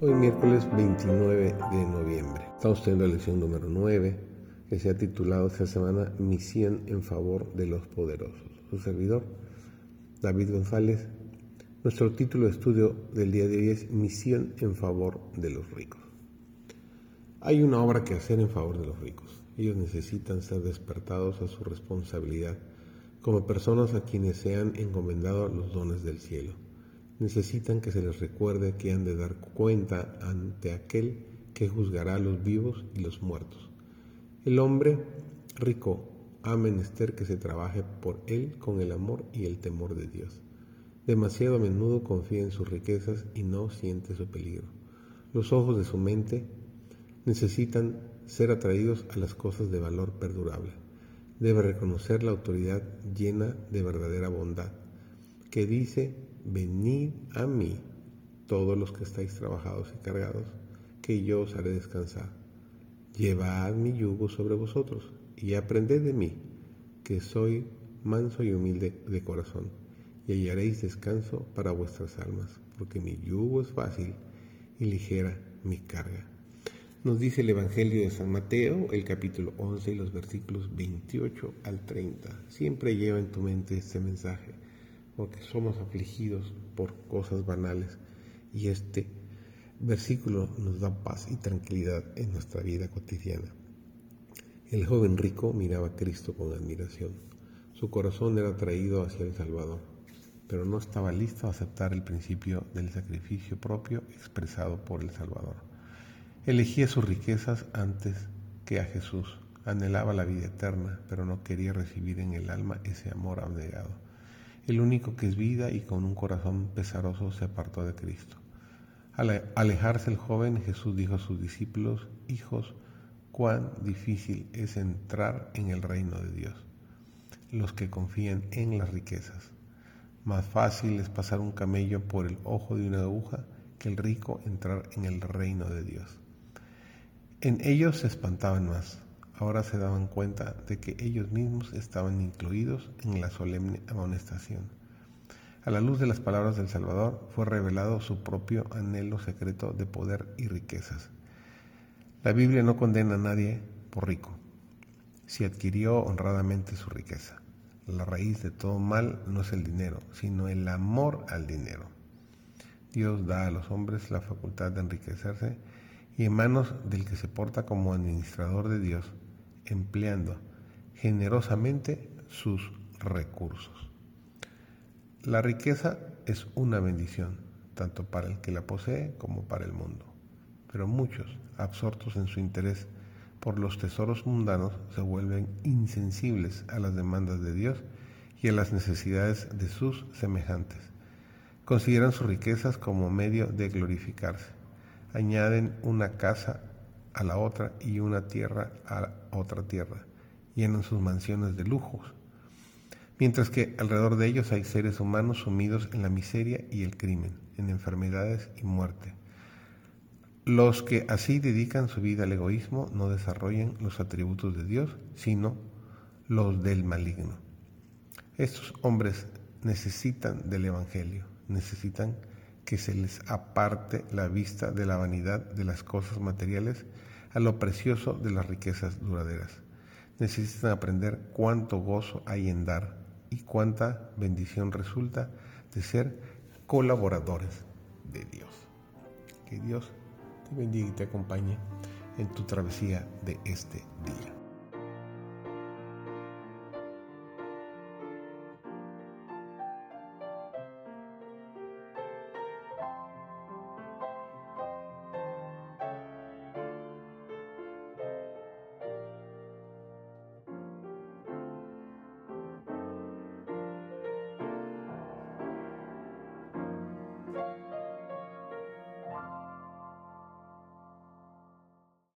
Hoy miércoles 29 de noviembre. Estamos teniendo la lección número 9 que se ha titulado esta semana Misión en favor de los poderosos. Su servidor, David González. Nuestro título de estudio del día de hoy es Misión en favor de los ricos. Hay una obra que hacer en favor de los ricos. Ellos necesitan ser despertados a su responsabilidad como personas a quienes se han encomendado los dones del cielo necesitan que se les recuerde que han de dar cuenta ante aquel que juzgará a los vivos y los muertos. El hombre rico ha menester que se trabaje por él con el amor y el temor de Dios. Demasiado a menudo confía en sus riquezas y no siente su peligro. Los ojos de su mente necesitan ser atraídos a las cosas de valor perdurable. Debe reconocer la autoridad llena de verdadera bondad, que dice venid a mí, todos los que estáis trabajados y cargados, que yo os haré descansar. Llevad mi yugo sobre vosotros y aprended de mí, que soy manso y humilde de corazón, y hallaréis descanso para vuestras almas, porque mi yugo es fácil y ligera mi carga. Nos dice el Evangelio de San Mateo, el capítulo 11 y los versículos 28 al 30. Siempre lleva en tu mente este mensaje porque somos afligidos por cosas banales y este versículo nos da paz y tranquilidad en nuestra vida cotidiana. El joven rico miraba a Cristo con admiración. Su corazón era atraído hacia el Salvador, pero no estaba listo a aceptar el principio del sacrificio propio expresado por el Salvador. Elegía sus riquezas antes que a Jesús. Anhelaba la vida eterna, pero no quería recibir en el alma ese amor abnegado el único que es vida y con un corazón pesaroso se apartó de Cristo. Al alejarse el joven, Jesús dijo a sus discípulos, hijos, cuán difícil es entrar en el reino de Dios. Los que confían en las riquezas. Más fácil es pasar un camello por el ojo de una aguja que el rico entrar en el reino de Dios. En ellos se espantaban más ahora se daban cuenta de que ellos mismos estaban incluidos en la solemne amonestación. A la luz de las palabras del Salvador fue revelado su propio anhelo secreto de poder y riquezas. La Biblia no condena a nadie por rico, si adquirió honradamente su riqueza. La raíz de todo mal no es el dinero, sino el amor al dinero. Dios da a los hombres la facultad de enriquecerse y en manos del que se porta como administrador de Dios empleando generosamente sus recursos. La riqueza es una bendición, tanto para el que la posee como para el mundo. Pero muchos, absortos en su interés por los tesoros mundanos, se vuelven insensibles a las demandas de Dios y a las necesidades de sus semejantes. Consideran sus riquezas como medio de glorificarse. Añaden una casa a la otra y una tierra a otra tierra. Llenan sus mansiones de lujos. Mientras que alrededor de ellos hay seres humanos sumidos en la miseria y el crimen, en enfermedades y muerte. Los que así dedican su vida al egoísmo no desarrollan los atributos de Dios, sino los del maligno. Estos hombres necesitan del Evangelio, necesitan que se les aparte la vista de la vanidad de las cosas materiales a lo precioso de las riquezas duraderas. Necesitan aprender cuánto gozo hay en dar y cuánta bendición resulta de ser colaboradores de Dios. Que Dios te bendiga y te acompañe en tu travesía de este día.